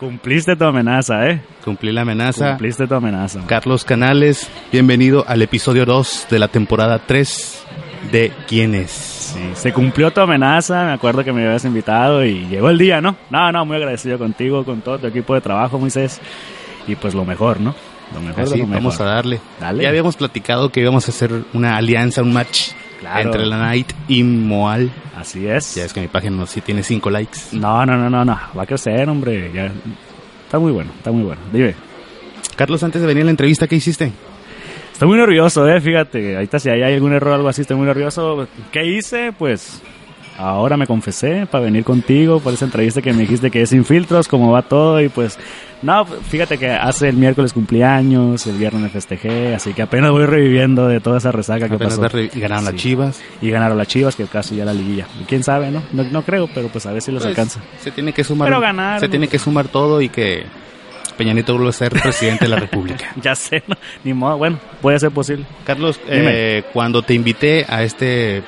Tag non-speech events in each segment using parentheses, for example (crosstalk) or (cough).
Cumpliste tu amenaza, ¿eh? Cumplí la amenaza. Cumpliste tu amenaza. Carlos Canales, bienvenido al episodio 2 de la temporada 3 de ¿Quién es? Sí, se cumplió tu amenaza, me acuerdo que me habías invitado y llegó el día, ¿no? No, no, muy agradecido contigo, con todo tu equipo de trabajo, Moisés. Y pues lo mejor, ¿no? Lo mejor Así, lo mejor. vamos a darle. Dale. Ya habíamos platicado que íbamos a hacer una alianza, un match Claro. entre la Night y Moal. Así es. Ya es que mi página no, sí tiene 5 likes. No, no, no, no, no. Va a crecer, hombre. Ya. Está muy bueno, está muy bueno. Dime. Carlos, antes de venir a la entrevista, ¿qué hiciste? Estoy muy nervioso, eh, fíjate. Ahorita si hay algún error o algo así, estoy muy nervioso. ¿Qué hice? Pues ahora me confesé para venir contigo por esa entrevista que me dijiste que es sin filtros, cómo va todo y pues no, fíjate que hace el miércoles cumpleaños, el viernes me festejé, así que apenas voy reviviendo de toda esa resaca que Apenas pasó. y ganaron las chivas. Y ganaron las Chivas, que casi ya la liguilla. Y quién sabe, ¿no? No, no creo, pero pues a ver si los Pues, alcanza. Se tiene que sumar. Pero ganar, Se tiene que sumar todo y que Peña Nieto vuelva a ser presidente de la República. (laughs) Ya sé, ¿no? ni modo, bueno, puede ser posible. Carlos, eh, cuando te invité a este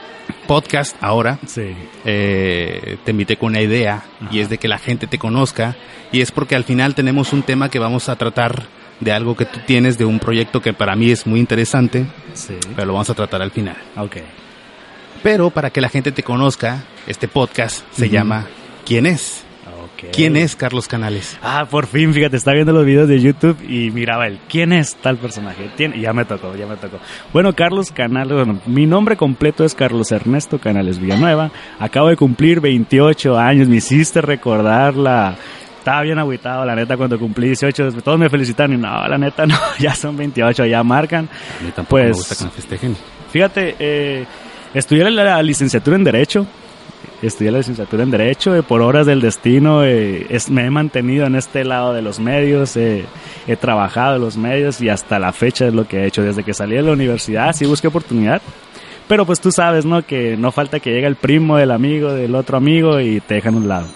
podcast ahora, Sí. eh, te invité con una idea y es de que la gente te conozca y es porque al final tenemos un tema que vamos a tratar de algo que tú tienes, de un proyecto que para mí es muy interesante, Sí. pero lo vamos a tratar al final. Ok. Pero para que la gente te conozca, este podcast se llama ¿Quién es? ¿Quién es Carlos Canales? Ah, por fin, fíjate, estaba viendo los videos de YouTube y miraba el quién es tal personaje. Y ya me tocó, ya me tocó. Bueno, Carlos Canales, bueno, mi nombre completo es Carlos Ernesto Canales Villanueva. Acabo de cumplir 28 años, me hiciste recordar la... Estaba bien agüitado, la neta, cuando cumplí 18, todos me felicitaron y no, la neta, (laughs) no, ya son 28, ya marcan. A mí tampoco Pues- me gusta que me festejen. Fíjate, eh, estudié la licenciatura en Derecho. Estudié la licenciatura en Derecho. eh, por horas del destino eh, es- me he mantenido en este lado de los medios. eh, he trabajado en los medios y hasta la fecha es lo que he hecho. Desde que salí de la universidad sí busqué oportunidad. Pero pues tú sabes, ¿no? Que no falta que llegue el primo del amigo, del otro amigo y te dejan a un lado.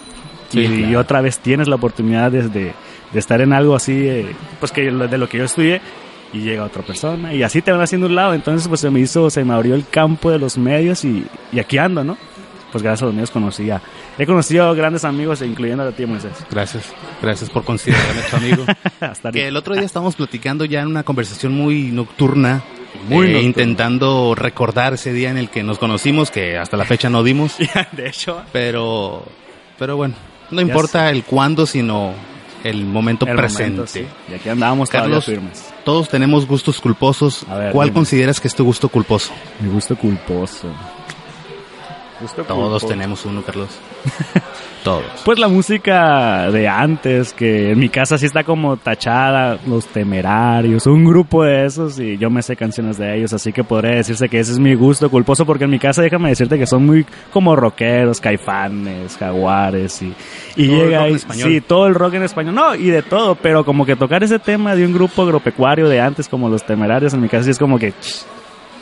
Sí, y, claro. y otra vez tienes la oportunidad de, de- estar en algo así, eh, pues que de lo que yo estudié y llega otra persona y así te van haciendo un lado. Entonces pues se me hizo, se me abrió el campo de los medios y, y aquí ando, ¿no? Pues gracias a los medios conocí a, he conocido grandes amigos, incluyendo a ti, Moisés. Gracias, gracias por considerarme tu amigo. (laughs) Hasta Que el otro día estábamos platicando ya en una conversación muy nocturna, Muy eh, intentando recordar ese día en el que nos conocimos, que hasta la fecha no dimos, (laughs) de hecho, pero, pero bueno, no importa el cuándo, sino el momento el presente. momento, sí. Y aquí andábamos Carlos, firmes. Todos tenemos gustos culposos. A ver, ¿Cuál dime. consideras que es tu gusto culposo? Mi gusto culposo. Todos tenemos uno, Carlos. (laughs) Todos. Pues la música de antes, que en mi casa sí está como tachada, los temerarios, un grupo de esos y yo me sé canciones de ellos, así que podría decirse que ese es mi gusto culposo porque en mi casa déjame decirte que son muy como rockeros, caifanes, jaguares y, y Todo el llega rock en ahí, español. sí, todo el rock en español, no, y de todo, pero como que tocar ese tema de un grupo agropecuario de antes como los temerarios en mi casa sí es como que, ch,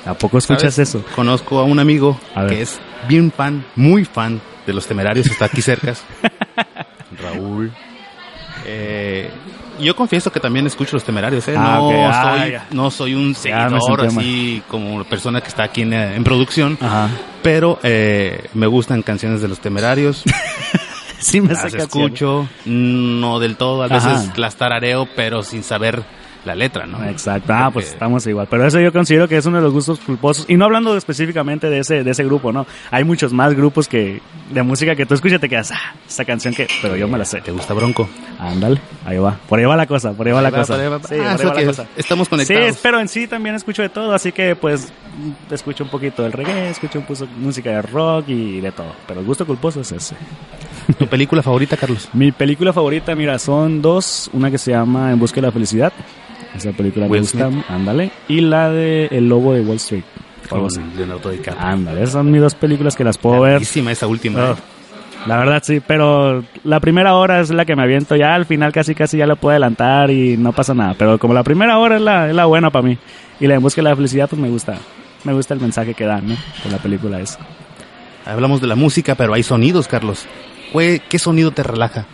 ¿a poco escuchas ¿Sabes? eso? Conozco a un amigo A que es bien fan, muy fan de los temerarios, está aquí cerca. (laughs) Raúl. Eh, yo confieso que también escucho los temerarios, ¿eh? Ah, no. Ah, soy, ya. no soy un seguidor así como persona que está aquí en, eh, en producción, Ajá. pero eh, me gustan canciones de los temerarios, (laughs) Sí me las escucho, no del todo, a veces Ajá. las tarareo, pero sin saber la letra, ¿no? Exacto, ah, pues estamos igual. Pero eso yo considero que es uno de los gustos culposos. Y no hablando específicamente de ese, de ese grupo, ¿no? Hay muchos más grupos que de música que tú escuchas y te quedas, ah, esta canción que, pero yo me la sé. ¿Te gusta Bronco? Ándale, ahí va. Por ahí va la cosa, por ahí va la cosa. Sí, estamos Sí, conectados. pero en sí también escucho de todo, así que pues escucho un poquito del reggae, escucho un poco música de rock y de todo. Pero el gusto culposo es ese. (laughs) ¿Tu película favorita, Carlos? Mi película favorita, mira, son dos. Una que se llama En busca de la felicidad. Esa película Will me gusta, ándale. Y la de El lobo de Wall Street. Con Leonardo DiCaprio. Ándale, esas son mis dos películas que las puedo ver. Larguísima esa última. Oh, ¿eh? la verdad sí, pero la primera hora es la que me aviento. Ya al final casi casi ya la puedo adelantar y no pasa nada. Pero como la primera hora es la, es la buena para mí. Y la En busca de la felicidad, pues me gusta. Me gusta el mensaje que dan, ¿no? De la película esa. Hablamos de la música, pero hay sonidos, Carlos. ¿Qué sonido te relaja?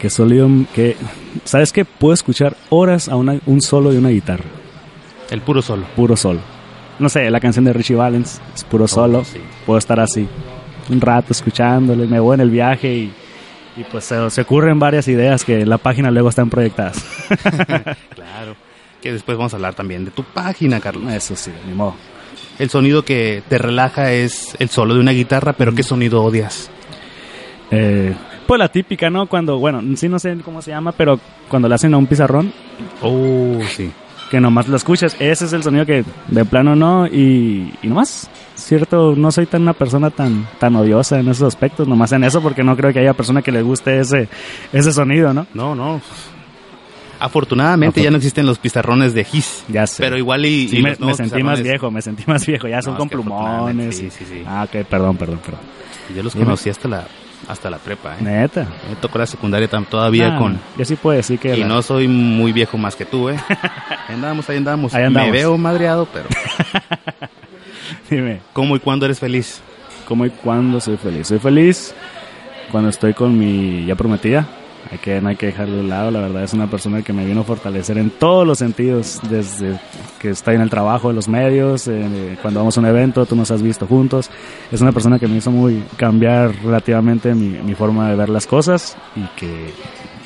Que sólido, que... ¿Sabes qué? Puedo escuchar horas a una- un solo de una guitarra. El puro solo. Puro solo. No sé, la canción de Richie Valens es puro solo. Oh, sí. Puedo estar así un rato escuchándole, me voy en el viaje y, Y pues se, se ocurren varias ideas que en la página luego están proyectadas. (laughs) claro. Que después vamos a hablar también de tu página, Carlos. Eso sí, ni modo. El sonido que te relaja es el solo de una guitarra, pero ¿qué sonido odias? Eh, pues la típica, ¿no? Cuando, bueno, sí no sé cómo se llama, pero cuando le hacen a un pizarrón, Oh, sí. que nomás lo escuchas, ese es el sonido que de plano no, y, y nomás, cierto, no soy tan una persona tan, tan odiosa en esos aspectos, nomás en eso, porque no creo que haya persona que le guste ese, ese sonido, ¿no? No, no. Afortunadamente ya no existen los pizarrones de Gis. Ya sé. Pero igual y... Sí, y me, sentí más viejo, me sentí más viejo, ya son con plumones. sí, sí, sí. Ah, ok, perdón, perdón, perdón. Yo los conocí hasta la, hasta la prepa, ¿eh? Neta. Me tocó la secundaria todavía Ah, con... Yo sí puedo decir que... Y la- no soy muy viejo más que tú, ¿eh? (laughs) Ahí andamos, ahí andamos. Ahí andamos. Me veo madreado, pero (laughs) Dime, ¿cómo y cuándo eres feliz? ¿cómo y cuándo soy feliz? Soy feliz cuando estoy con mi ya prometida. Hay que, no hay que dejarlo de lado, la verdad es una persona que me vino a fortalecer en todos los sentidos, desde que estoy en el trabajo, en los medios, eh, cuando vamos a un evento, tú nos has visto juntos. Es una persona que me hizo muy cambiar relativamente mi, mi forma de ver las cosas y que,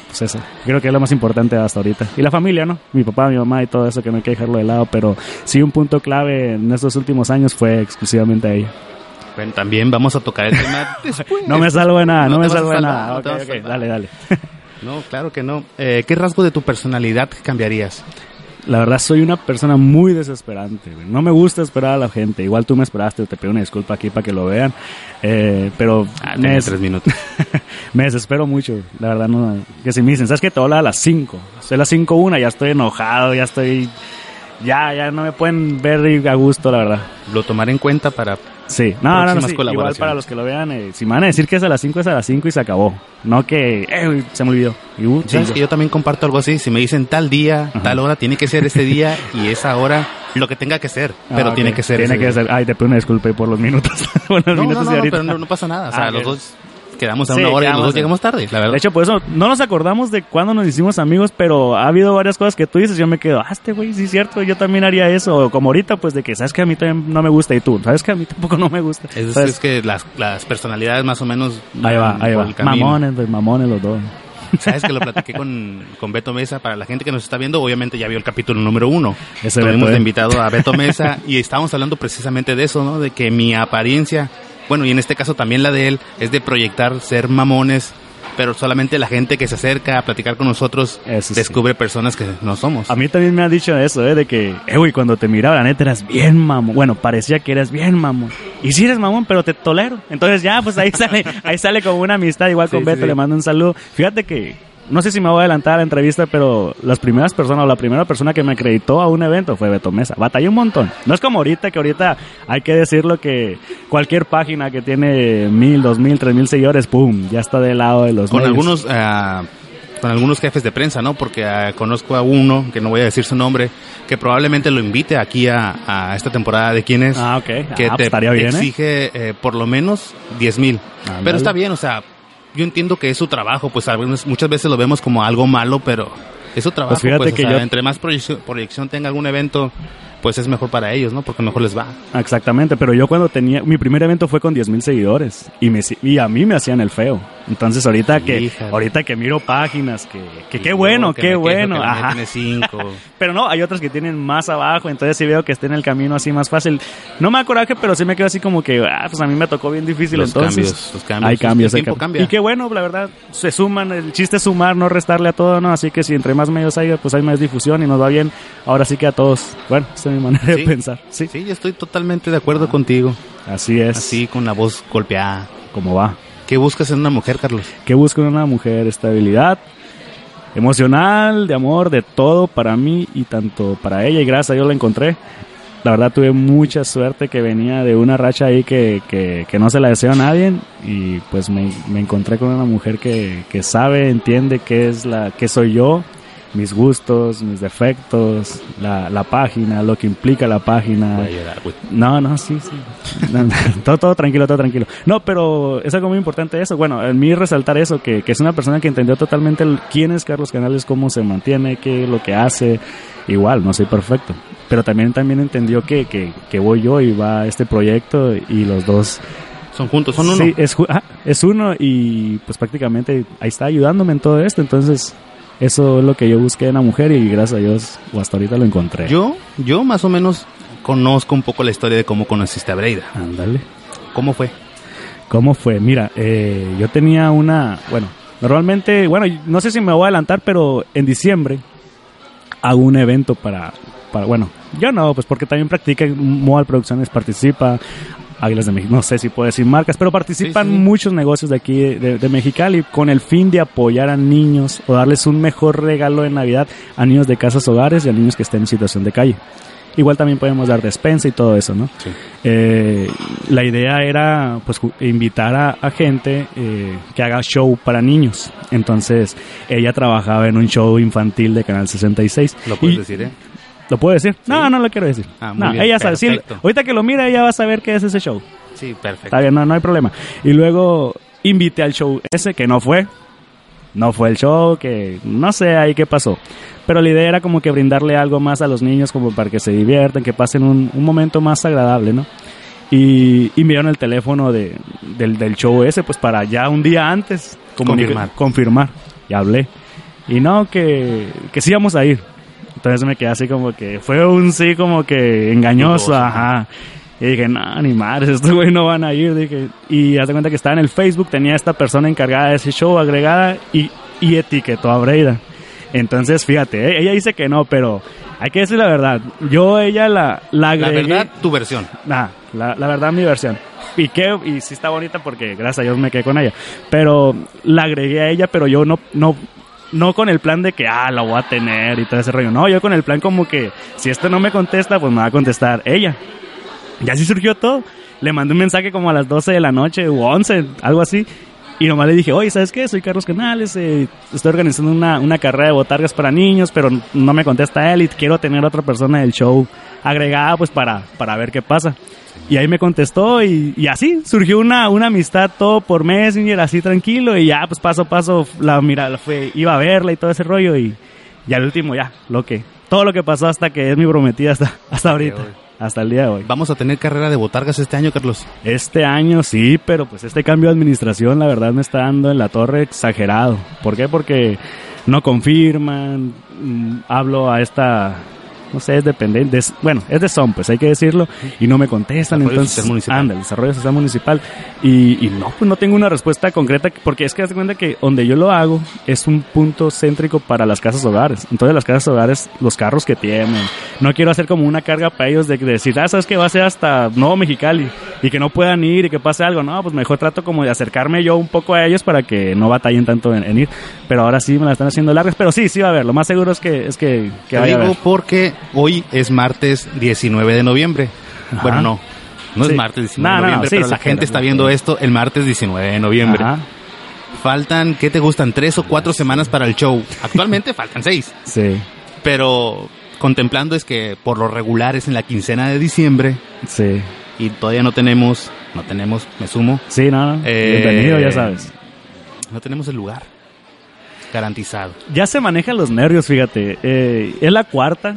pues eso, creo que es lo más importante hasta ahorita. Y la familia, ¿no? Mi papá, mi mamá y todo eso, que no hay que dejarlo de lado, pero sí un punto clave en estos últimos años fue exclusivamente a ella. Bueno, también vamos a tocar el tema (laughs) después. No me salvo de nada, no, No me a salvo de nada. no Ok, te vas a ok, salvar. dale, dale. (laughs) No, claro que no. Eh, ¿Qué rasgo de tu personalidad cambiarías? La verdad soy una persona muy desesperante. No me gusta esperar a la gente. Igual tú me esperaste, te pido una disculpa aquí para que lo vean. Eh, pero Ah, me, des- tres (laughs) minutos. me desespero mucho. La verdad no. Que si me dicen, ¿sabes qué? Te voy a a las 5. Soy las 5 una, ya estoy enojado, ya estoy... Ya, ya no me pueden ver a gusto, la verdad. Lo tomaré en cuenta para... Sí, no, no, no, sí. Igual para los que lo vean, eh, si me van a decir que es a las 5, es a las 5 y se acabó. No que, eh, se me olvidó. Y, uh, ¿Sabes que yo también comparto algo así? Si me dicen tal día, Ajá. tal hora, tiene que ser ese día (laughs) y esa hora lo que tenga que ser. Pero Ah, ok. tiene que ser Tiene ese que día. ser. Ay, te pido una disculpa por los minutos. (laughs) por los No, no, minutos no, no, ahorita. pero no, no pasa nada. O sea, Ah, los dos quedamos a Sí, una hora y en- llegamos tarde, la verdad. De hecho, por eso no nos acordamos de cuándo nos hicimos amigos, pero ha habido varias cosas que tú dices. Yo me quedo, ah, este güey, sí es cierto, yo también haría eso. Como ahorita, pues de que sabes que a mí también no me gusta y tú, sabes que a mí tampoco no me gusta. es, Entonces, es que las, las personalidades más o menos... ahí va, ahí va. Mamones, pues mamones los dos. (laughs) Sabes que lo platiqué con, con Beto Mesa. Para la gente que nos está viendo, obviamente ya vio el capítulo número uno. Ese Tuvimos Beto, ¿eh? invitado a Beto (laughs) Mesa y estábamos hablando precisamente de eso, ¿no? De que mi apariencia, bueno, y en este caso también la de él, es de proyectar ser mamones, pero solamente la gente que se acerca a platicar con nosotros Eso sí. descubre personas que no somos. A mí también me han dicho eso, ¿eh? De que, eh, güey, cuando te miraba, la neta, eras bien mamón. Bueno, parecía que eras bien mamón. Y sí eres mamón, pero te tolero. Entonces ya, pues ahí (laughs) sale, ahí sale como una amistad. Igual con Sí, Beto, sí. le mando un saludo. Fíjate que, no sé si me voy a adelantar a la entrevista, pero las primeras personas o la primera persona que me acreditó a un evento fue Beto Mesa. Batallé un montón. No es como ahorita, que ahorita hay que decirlo que cualquier página que tiene mil, dos mil, tres mil seguidores, pum, ya está del lado de los con medios. algunos ah, con algunos jefes de prensa, ¿no? Porque ah, conozco a uno, que no voy a decir su nombre, que probablemente lo invite aquí a, a esta temporada de quién es. Ah, ok. que Ah, te, pues te ¿eh? exige eh, por lo menos 10 mil. Pero está bien, o sea, yo entiendo que es su trabajo, pues muchas veces lo vemos como algo malo, pero es su trabajo. Pues fíjate pues, o que sea, yo- entre más proyección, proyección tenga algún evento, pues es mejor para ellos, ¿no? Porque mejor les va. Exactamente, pero yo cuando tenía, mi primer evento fue con 10 mil seguidores y, me, y a mí me hacían el feo. Entonces ahorita que, Híjale. ahorita que miro páginas, que, que qué bueno, qué bueno, que ajá. tiene cinco. (laughs) Pero no, hay otras que tienen más abajo, entonces sí veo que esté en el camino así más fácil. No me da coraje, pero sí me quedo así como que, ah, pues a mí me tocó bien difícil, Los entonces. cambios, los cambios. Hay cambios, El hay tiempo cam- cambia. Y qué bueno, la verdad, se suman, el chiste es sumar, no restarle a todo, ¿no? Así que si entre más medios haya, pues hay más difusión y nos va bien. Ahora sí que a todos, bueno, esa es mi manera Sí. de pensar. Sí, Sí, yo estoy totalmente de acuerdo contigo. así es. Así, con la voz golpeada. como va. ¿Qué buscas en una mujer, Carlos? ¿Qué busco en una mujer? Estabilidad emocional, de amor, de todo para mí y tanto para ella y gracias a Dios la encontré. La verdad tuve mucha suerte que venía de una racha ahí que, que, que no se la deseo a nadie y pues me, encontré con una mujer que, que sabe, entiende qué es la, qué soy yo, mis gustos, mis defectos, la, la página, lo que implica la página. Voy a llorar, güey. No, no, sí, sí. No, no, todo, todo tranquilo, todo tranquilo. No, pero es algo muy importante eso. Bueno, en mí resaltar eso, que, que es una persona que entendió totalmente el- quién es Carlos Canales, cómo se mantiene, qué es lo que hace. Igual, no soy perfecto. Pero también, también entendió que, que, que voy yo y va este proyecto y los dos Son juntos, son uno. Sí, es, ah, es uno y pues prácticamente ahí está ayudándome en todo esto. Entonces, eso es lo que yo busqué en la mujer y gracias a Dios o hasta ahorita lo encontré. Yo, yo más o menos conozco un poco la historia de cómo conociste a Breida. Ándale. ¿Cómo fue? ¿Cómo fue? Mira, eh, yo tenía una, bueno, normalmente, bueno, no sé si me voy a adelantar, pero en diciembre hago un evento para, para bueno, yo no, pues porque también practica, Moal Producciones participa, Águilas de México, no sé si puedo decir marcas, pero participan Sí, sí. muchos negocios de aquí de, de Mexicali con el fin de apoyar a niños o darles un mejor regalo de Navidad a niños de casas hogares y a niños que estén en situación de calle. Igual también podemos dar despensa y todo eso, ¿no? Sí. Eh, la idea era pues invitar a, a gente eh, que haga show para niños. Entonces ella trabajaba en un show infantil de Canal 66. Lo puedes Y- decir, ¿eh? ¿Lo puedo decir? No, no lo quiero decir. Ah, muy No, bien, ella sabe. sí, ahorita que lo mira ella va a saber qué es ese show. Sí, perfecto. Está bien, no, no hay problema. Y luego invité al show ese que no fue. No fue el show, que no sé ahí qué pasó. Pero la idea era como que brindarle algo más a los niños, como para que se diviertan, que pasen un, un momento más agradable, ¿no? Y, y me dieron el teléfono de, del, del show ese, pues para ya un día antes Confirmar. confirmar. Y hablé. Y no, que, que sí íbamos a ir. Entonces me quedé así como que fue un sí como que engañoso, ajá. Y dije, no, ni madres, (laughs) estos güey no van a ir. Dije, y haz de cuenta que estaba en el Facebook, tenía esta persona encargada de ese show agregada y, y etiquetó a Breida. Entonces, fíjate, eh, ella dice que no, pero hay que decir la verdad. Yo ella la, la La agregué. verdad, tu versión. Nah, la, la verdad, mi versión. Y, que, y sí está bonita porque gracias a Dios me quedé con ella. Pero la agregué a ella, pero yo no, no, no con el plan de que, ah, la voy a tener y todo ese rollo. No, yo con el plan como que, si esto no me contesta, pues me va a contestar ella. Y así surgió todo. Le mandé un mensaje como a las 12 de la noche o 11, algo así. Y nomás le dije, oye, ¿sabes qué? Soy Carlos Canales, eh, estoy organizando una, una carrera de botargas para niños, pero no me contesta él y quiero tener otra persona del show agregada pues para, para ver qué pasa. Y ahí me contestó y, y así surgió una, una amistad todo por Messenger, así tranquilo y ya pues paso a paso la mira, fue, iba a verla y todo ese rollo y, y al último ya, lo que, todo lo que pasó hasta que es mi prometida hasta, hasta ahorita. Hasta el día de hoy. Vamos a tener carrera de botargas este año, Carlos. Este año sí, pero pues este cambio de administración la verdad me está dando en la torre exagerado. ¿Por qué? Porque no confirman, mm, hablo a esta, no sé, es dependiente, es- bueno, es de SOM, pues hay que decirlo, y no me contestan, Desarrollo entonces, Social Municipal. anda, el desarrollo social municipal, y, y no, pues no tengo una respuesta concreta, porque es que haz de cuenta que donde yo lo hago es un punto céntrico para las casas hogares, entonces las casas hogares, los carros que tienen, no quiero hacer como una carga para ellos de, de decir, ah, sabes que va a ser hasta Nuevo Mexicali, y que no puedan ir y que pase algo, no, pues mejor trato como de acercarme yo un poco a ellos para que no batallen tanto en, en ir, pero ahora sí me la están haciendo largas, pero sí, sí va a haber, lo más seguro es que, es que, que Te vaya a digo haber. porque hoy es martes 19 de noviembre. Ajá. Bueno, no. No Sí. es martes 19 No, de no, noviembre, sí, pero la gente está viendo esto el martes 19 de noviembre. Ajá, Faltan, ¿qué te gustan? Tres o cuatro semanas para el show. Actualmente faltan seis. sí, Pero contemplando es que por lo regular es en la quincena de diciembre sí. y todavía no tenemos, no tenemos, me sumo, Sí, no, no. Eh, Bienvenido, ya sabes. no tenemos el lugar garantizado. Ya se manejan los nervios, fíjate. Eh, es la cuarta.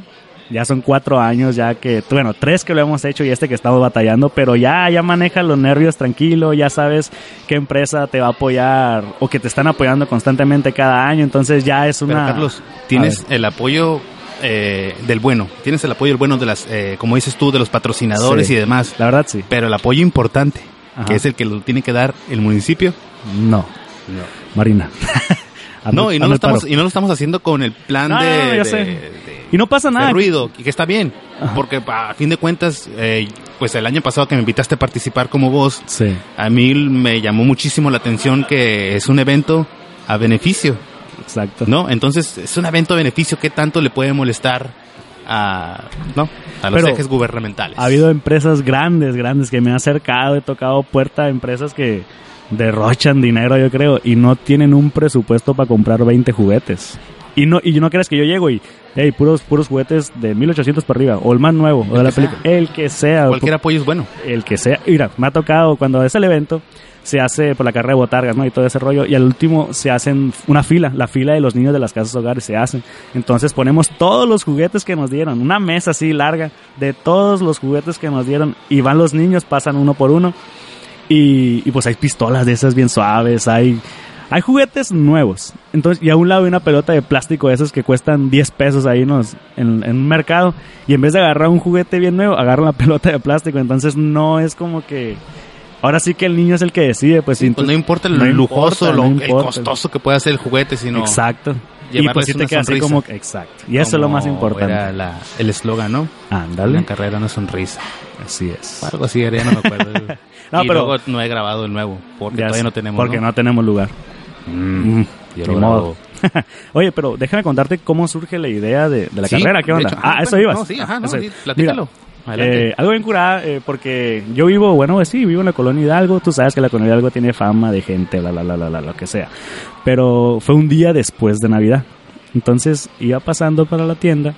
Ya son cuatro años ya que, bueno, tres que lo hemos hecho y este que estamos batallando, pero ya, ya manejas los nervios tranquilo, ya sabes qué empresa te va a apoyar o que te están apoyando constantemente cada año, entonces ya es Pero una... Carlos, tienes el apoyo eh, del bueno, tienes el apoyo del bueno de las, eh, como dices tú, de los patrocinadores Sí. y demás. La verdad sí. Pero el apoyo importante, Ajá. que es el que lo tiene que dar el municipio. No, Marina. (laughs) Hazme- No, y no, lo estamos, y no lo estamos haciendo con el plan No, de, no, no, yo de- sé. de- Y no pasa nada. ruido, y que está bien. Ajá. Porque a fin de cuentas, eh, pues el año pasado que me invitaste a participar como vos, Sí, a mí me llamó muchísimo la atención que es un evento a beneficio, exacto. ¿no? Entonces, es un evento a beneficio, ¿qué tanto le puede molestar a, ¿no? a los Pero ejes gubernamentales? Ha habido empresas grandes, grandes que me han acercado, he tocado puerta a empresas que derrochan dinero, yo creo, y no tienen un presupuesto para comprar 20 juguetes. Y no, y no crees que yo llego y, hey, puros, puros juguetes de 1800 para arriba, o el más nuevo, o de El la película, el que sea, Cualquier apoyo es bueno. el que sea. Mira, me ha tocado cuando es el evento, se hace por la carrera de botargas, ¿no? Y todo ese rollo. Y al último se hacen una fila, la fila de los niños de las casas hogares se hacen. Entonces ponemos todos los juguetes que nos dieron, una mesa así larga de todos los juguetes que nos dieron. Y van los niños, pasan uno por uno. Y, y pues hay pistolas de esas bien suaves, hay, hay juguetes nuevos. Entonces, y a un lado hay una pelota de plástico de esas que cuestan 10 pesos ahí en, en un mercado. Y en vez de agarrar un juguete bien nuevo, agarran la (laughs) pelota de plástico. Entonces no es como que... Ahora sí que el niño es el que decide, pues, Sí, pues no importa lo no lujoso, importa, lo no el costoso que pueda ser el juguete, sino Exacto. Y pues sí te una queda así como... Exacto. Y eso es lo más importante. Era la- el eslogan, ¿no? Ándale. Una carrera, una sonrisa. Así es. Algo así ya no me acuerdo. (laughs) No, y pero- luego no he grabado el nuevo, porque todavía no tenemos. Porque no, tenemos lugar. Mm, Mm, yo ni lo modo. (laughs) Oye, pero déjame contarte cómo surge la idea de, de la Sí, carrera. ¿Qué onda? hecho, ah, ah, eso ibas. no, sí, ajá, no, Eso- sí, platícalo. Eh, algo bien curada, eh, porque yo vivo, bueno, sí, vivo en la colonia Hidalgo. Tú sabes que la colonia Hidalgo tiene fama de gente, la, la, la, la, la, lo que sea. Pero fue un día después de Navidad. Entonces iba pasando para la tienda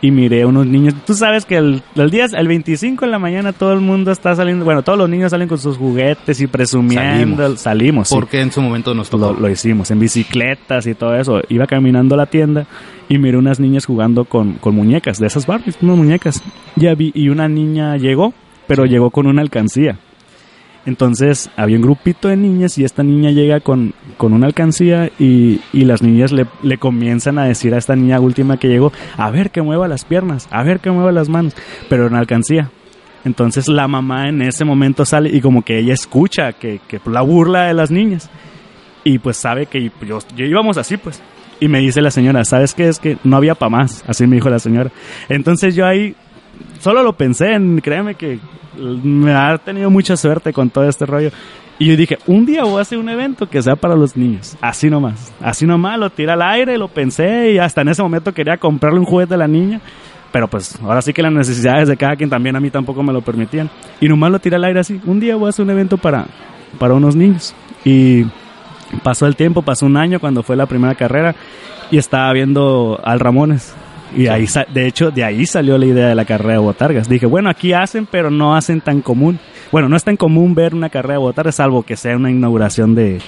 y miré unos niños. Tú sabes que el, el día, el 25 en la mañana todo el mundo está saliendo, bueno, todos los niños salen con sus juguetes y presumiendo. Salimos. Salimos, sí. porque en su momento nos tocó. Lo, lo hicimos en bicicletas y todo eso. Iba caminando a la tienda y miré unas niñas jugando con, con muñecas, de esas Barbies, unas muñecas. Ya vi, y una niña llegó, pero llegó con una alcancía. Entonces había un grupito de niñas y esta niña llega con, con una alcancía y, y las niñas le, le comienzan a decir a esta niña última que llegó, a ver que mueva las piernas, a ver que mueva las manos, pero en alcancía. Entonces la mamá en ese momento sale y como que ella escucha que, que la burla de las niñas y pues sabe que yo, yo íbamos así pues. Y me dice la señora, ¿sabes qué? Es que no había para más, así me dijo la señora. Entonces yo ahí solo lo pensé, en, créeme que me ha tenido mucha suerte con todo este rollo. Y yo dije, un día voy a hacer un evento que sea para los niños. Así nomás. Así nomás, lo tiré al aire, lo pensé y hasta en ese momento quería comprarle un juguete a la niña. Pero pues ahora sí que las necesidades de cada quien también a mí tampoco me lo permitían. Y nomás lo tiré al aire así. Un día voy a hacer un evento para, para unos niños. Y pasó el tiempo, pasó un año cuando fue la primera carrera y estaba viendo al Ramones. Y ahí, sa- de hecho, de ahí salió la idea de la carrera de botargas. Dije, bueno, aquí hacen, pero no hacen tan común. Bueno, no es tan común ver una carrera de botargas, salvo que sea una inauguración de,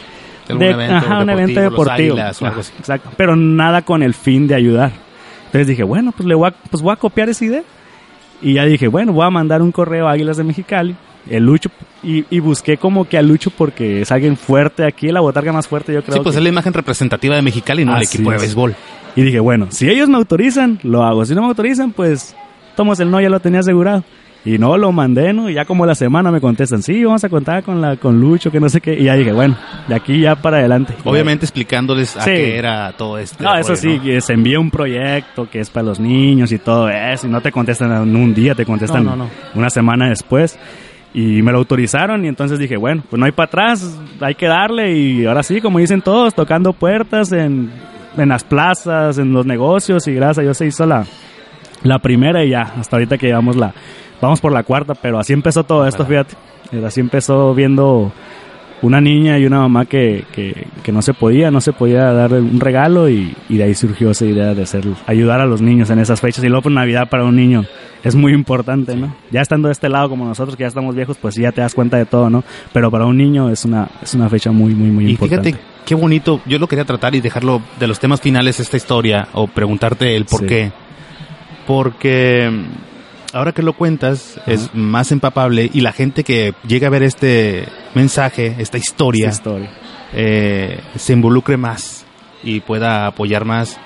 Algún evento ajá, un evento deportivo. Águilas Ajá. Exacto. Pero nada con el fin de ayudar. Entonces dije, bueno, pues le voy a, pues voy a copiar esa idea. Y ya dije, bueno, voy a mandar un correo a Águilas de Mexicali, el Lucho, y, y busqué como que a Lucho porque es alguien fuerte aquí, la botarga más fuerte, yo creo. Sí, pues que- es la imagen representativa de Mexicali, no el equipo de béisbol. Y dije, bueno, si ellos me autorizan, lo hago. Si no me autorizan, pues tomas el no, ya lo tenía asegurado. Y no, lo mandé, ¿no? Y ya como la semana me contestan, sí, vamos a contar con la con Lucho, que no sé qué. Y ya dije, bueno, de aquí ya para adelante. Obviamente explicándoles a Sí. qué era todo esto. No, eso sí, que se envía un proyecto que es para los niños y todo eso. Y no te contestan en un día, te contestan No, no, no. una semana después. Y me lo autorizaron y entonces dije, bueno, pues no hay para atrás, hay que darle. Y ahora sí, como dicen todos, tocando puertas en, en las plazas, en los negocios. Y gracias a Dios se hizo la, la primera y ya, hasta ahorita que llevamos la... Vamos por la cuarta, pero así empezó todo esto, fíjate. Eh, Así empezó viendo una niña y una mamá que, que, que no se podía, no se podía darle un regalo y, y de ahí surgió esa idea de hacer, ayudar a los niños en esas fechas. Y luego pues Navidad para un niño es muy importante, ¿no? Ya estando de este lado como nosotros que ya estamos viejos, pues ya te das cuenta de todo, ¿no? Pero para un niño es una, es una fecha muy, muy, muy Y importante. fíjate qué bonito, yo lo quería tratar y dejarlo de los temas finales esta historia o preguntarte el por Sí. qué. Porque mm, ahora que lo cuentas es más empapable y la gente que llega a ver este mensaje, esta historia, Esa historia. eh, se involucre más y pueda apoyar más.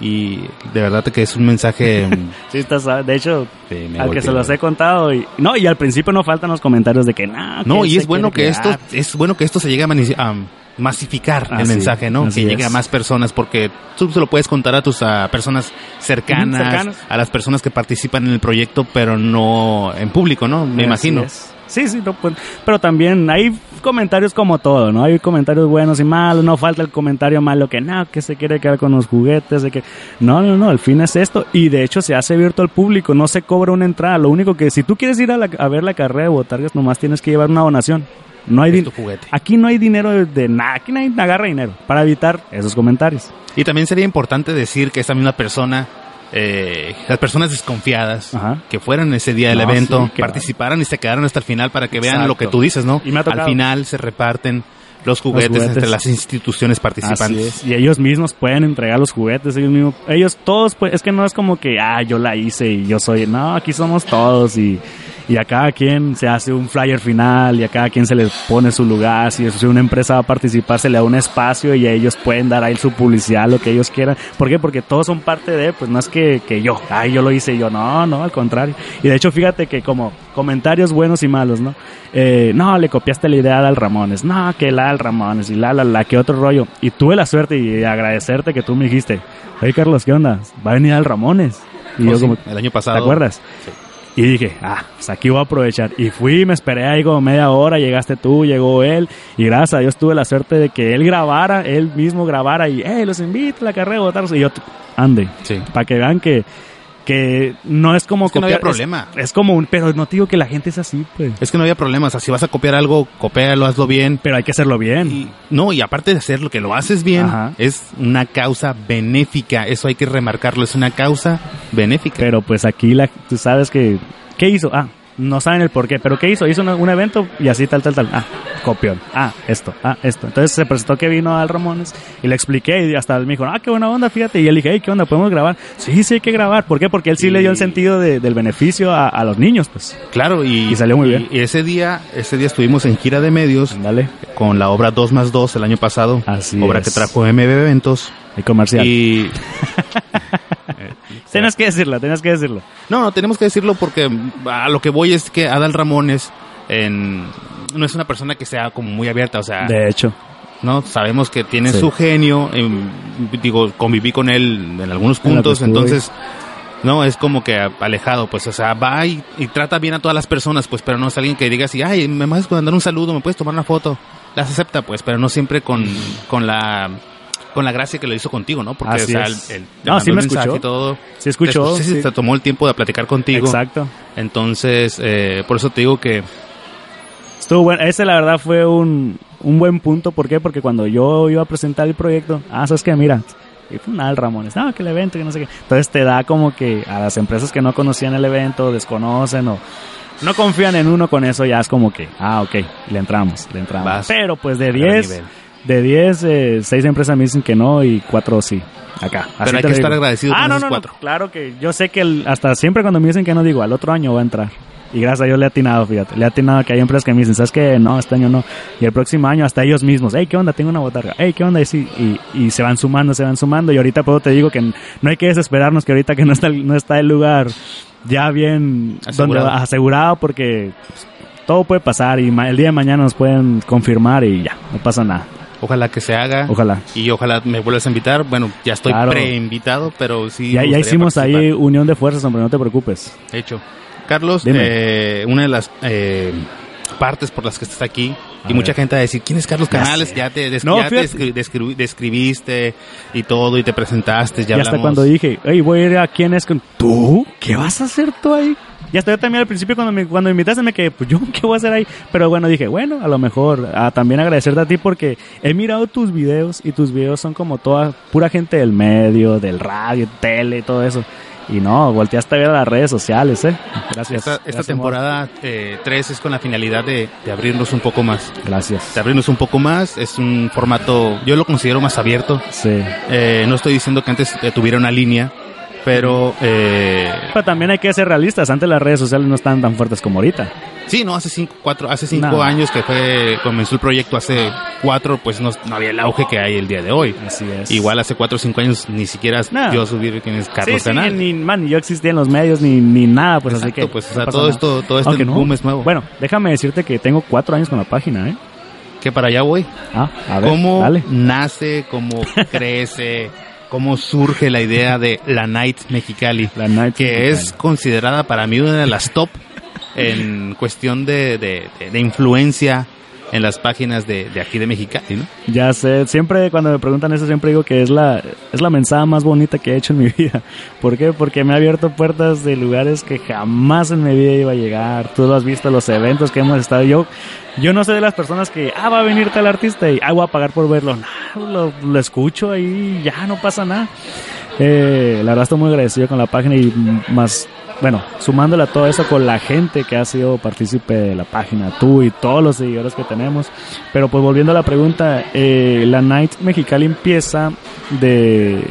Y de verdad que es un mensaje... (laughs) Sí, estás, de hecho, Sí, al que se los he contado y no y al principio no faltan los comentarios de que nah, No, que y es bueno que esto quedar". es bueno que esto se llegue a, masificar el Así, mensaje, ¿no? Que llegue es. a más personas porque tú se lo puedes contar a tus a personas cercanas. a las personas que participan en el proyecto, pero no en público, ¿no? Me Así imagino. es. Sí, sí, no, pues, pero también hay comentarios como todo, ¿no? Hay comentarios buenos y malos, no falta el comentario malo que no, que se quiere quedar con los juguetes, de que no, no, no, el fin es esto y de hecho se hace abierto al público, no se cobra una entrada, lo único que si tú quieres ir a, la- a ver la carrera de botargas nomás tienes que llevar una donación. No hay Es din- tu juguete. Aquí no hay dinero de, de nada, aquí nadie agarra dinero para evitar esos comentarios. Y también sería importante decir que esa misma persona, eh, las personas desconfiadas, Ajá. que fueran ese día del No, evento, sí, que- participaran y se quedaran hasta el final para que vean Exacto. lo que tú dices, ¿no? Y me ha tocado. Al final se reparten los juguetes, juguetes. entre las instituciones participantes. Y ellos mismos pueden entregar los juguetes, ellos mismos, ellos todos, pues, es que no es como que, ah, yo la hice y yo soy, no, aquí somos todos y, y a cada quien se hace un flyer final y a cada quien se le pone su lugar. Si una empresa va a participar, se le da un espacio y ellos pueden dar ahí su publicidad, lo que ellos quieran. ¿Por qué? Porque todos son parte de, pues no es que, que yo, ay, yo lo hice yo, no, no, al contrario. Y de hecho, fíjate que como comentarios buenos y malos, ¿no? Eh, no, le copiaste la idea al Ramones, no, que la al Ramones y la, la, la, que otro rollo. Y tuve la suerte y agradecerte que tú me dijiste, hey Carlos, ¿qué onda? Va a venir al Ramones. Y Oh, yo sí, como, el año pasado. ¿te acuerdas? Sí. Y dije, ah, pues aquí voy a aprovechar. Y fui, me esperé ahí como media hora, llegaste tú, llegó él. Y gracias a Dios tuve la suerte de que él grabara, él mismo grabara y, hey, los invito a la carrera de. Y yo, ande, Sí. para que vean que, que no es como Es que no había copiar, es- problema. Es, como un, pero no te digo que la gente es así, pues. Es que no había problema. O sea, si vas a copiar algo, copéalo, hazlo bien. Pero hay que hacerlo bien. Y, no, y aparte de hacer lo que lo haces bien, Ajá. es una causa benéfica. Eso hay que remarcarlo. Es una causa benéfica. Pero pues aquí la, tú sabes que, ¿qué hizo? Ah, no saben el por qué, pero ¿qué hizo? Hizo un evento y así tal, tal, tal. Ah, copión. Ah, esto, ah, esto. Entonces se presentó que vino al Ramones y le expliqué y hasta él me dijo, ah, qué buena onda, fíjate. Y él dije, hey, ¿qué onda? ¿Podemos grabar? Sí, sí hay que grabar. ¿Por qué? Porque él sí le dio el sentido de- del beneficio a, a los niños, pues. Claro, y, Y salió muy bien. Y ese día, ese día estuvimos en gira de medios Dale, con la obra 2 más 2 el año pasado. Así obra es. que trajo MB Eventos. el comercial. Y (laughs) (laughs) Tienes que decirlo, tienes que decirlo. no, no, tenemos que decirlo porque a lo que voy es que Adal Ramones en, no es una persona que sea como muy abierta, o sea, De hecho, no sabemos que tiene Sí. su genio, digo, conviví con él en algunos puntos, entonces no es como que alejado, pues, o sea, va y, y trata bien a todas las personas, pues, pero no es alguien que diga así, ay, me puedes mandar un saludo, me puedes tomar una foto, las acepta, pues, pero no siempre con, con la con la gracia que lo hizo contigo, ¿no? Porque, Así o sea, es. el, No, sí me escuchó. y todo. sí escuchó. Sí, sí, sí. se tomó el tiempo de platicar contigo. Exacto. Entonces, eh, por eso te digo que Estuvo bueno. Ese, la verdad, fue un, un buen punto. ¿Por qué? Porque cuando yo iba a presentar el proyecto, ah, sabes que mira, y fue nada el Ramones, no, que el evento, que no sé qué. Entonces te da como que a las empresas que no conocían el evento, desconocen o no confían en uno, con eso ya es como que, ah, ok, le entramos, le entramos. Vas Pero pues de a gran 10, nivel. De 10, eh, 6 empresas me dicen que no y 4 sí. Acá. Así Pero hay que estar agradecido Ah, con no, esos no, no. Claro que yo sé que el- hasta siempre cuando me dicen que no digo, al otro año va a entrar. Y gracias a Dios le he atinado, fíjate. Le he atinado que hay empresas que me dicen, ¿sabes qué? No, este año no. Y el próximo año hasta ellos mismos, hey, ¿qué onda? Tengo una botarga. Hey, ¿qué onda? Y, sí, y, y se van sumando, se van sumando. Y ahorita puedo te digo que no hay que desesperarnos, que ahorita que no está, el- no está el lugar ya bien Asegurado. donde- asegurado porque pues, todo puede pasar y el día de mañana nos pueden confirmar y ya, no pasa nada. Ojalá que se haga. Ojalá. Y ojalá me vuelvas a invitar. Bueno, ya estoy Claro. preinvitado, pero sí. ya, hicimos ahí unión de fuerzas, hombre, no te preocupes. Hecho. Carlos, eh, una de las eh, partes por las que estás aquí, A y mucha gente va a decir, ¿quién es Carlos Canales? Ya te, des- No, ya te descri- descri- describiste y todo, y te presentaste, ya y hasta hablamos. cuando dije, hey, voy a ir a quién es con... ¿Tú? ¿Qué vas a hacer tú ahí? Y hasta yo también al principio cuando me, cuando me invitaste me quedé, pues yo qué voy a hacer ahí. Pero bueno, dije, bueno, a lo mejor también agradecerte a ti porque he mirado tus videos y tus videos son como toda pura gente del medio, del radio, tele, todo eso. Y no, volteaste a ver a las redes sociales, ¿eh? Gracias. Esta, esta Gracias, temporada 3 es con la finalidad de, de abrirnos un poco más. Gracias. De abrirnos un poco más. Es un formato, yo lo considero más abierto. Sí. Eh, no estoy diciendo que antes eh, tuviera una línea, pero eh, Pero también hay que ser realistas. Antes las redes sociales no estaban tan fuertes como ahorita. sí, no, hace cinco, cuatro, hace cinco No. años que fue comenzó el proyecto, hace cuatro, pues no, no había el auge que hay el día de hoy. Así es. Igual hace cuatro o cinco años ni siquiera No. yo subir quién es Carlos sí, sí, ni, man, ni yo existía en los medios ni, ni nada, pues así que. pues, o sea, todo esto- todo este boom es nuevo. Bueno, déjame decirte que tengo cuatro años con la página, ¿eh? Que para allá voy. Ah, a ver, ¿Cómo dale. nace, cómo (laughs) crece, cómo surge la idea de la Night Mexicali? La Night que Mexicali. es considerada para mí una de las top en cuestión de, de- de- de influencia en las páginas de, aquí de Mexicali, ¿no? Ya sé, siempre cuando me preguntan eso siempre digo que es la es la mensada más bonita que he hecho en mi (laughs) vida. ¿Por qué? Porque me ha abierto puertas de lugares que jamás en mi vida iba a llegar. Tú lo has visto los eventos que hemos estado. Yo yo no soy de las personas que ah va a venir tal artista y ah voy a pagar por verlo. No, lo, lo escucho ahí ya no pasa nada. Eh, la verdad estoy muy agradecido con la página y más bueno, sumándole a todo eso con la gente que ha sido partícipe de la página, tú y todos los seguidores que tenemos. Pero pues volviendo a la pregunta, eh, la Night Mexicali empieza de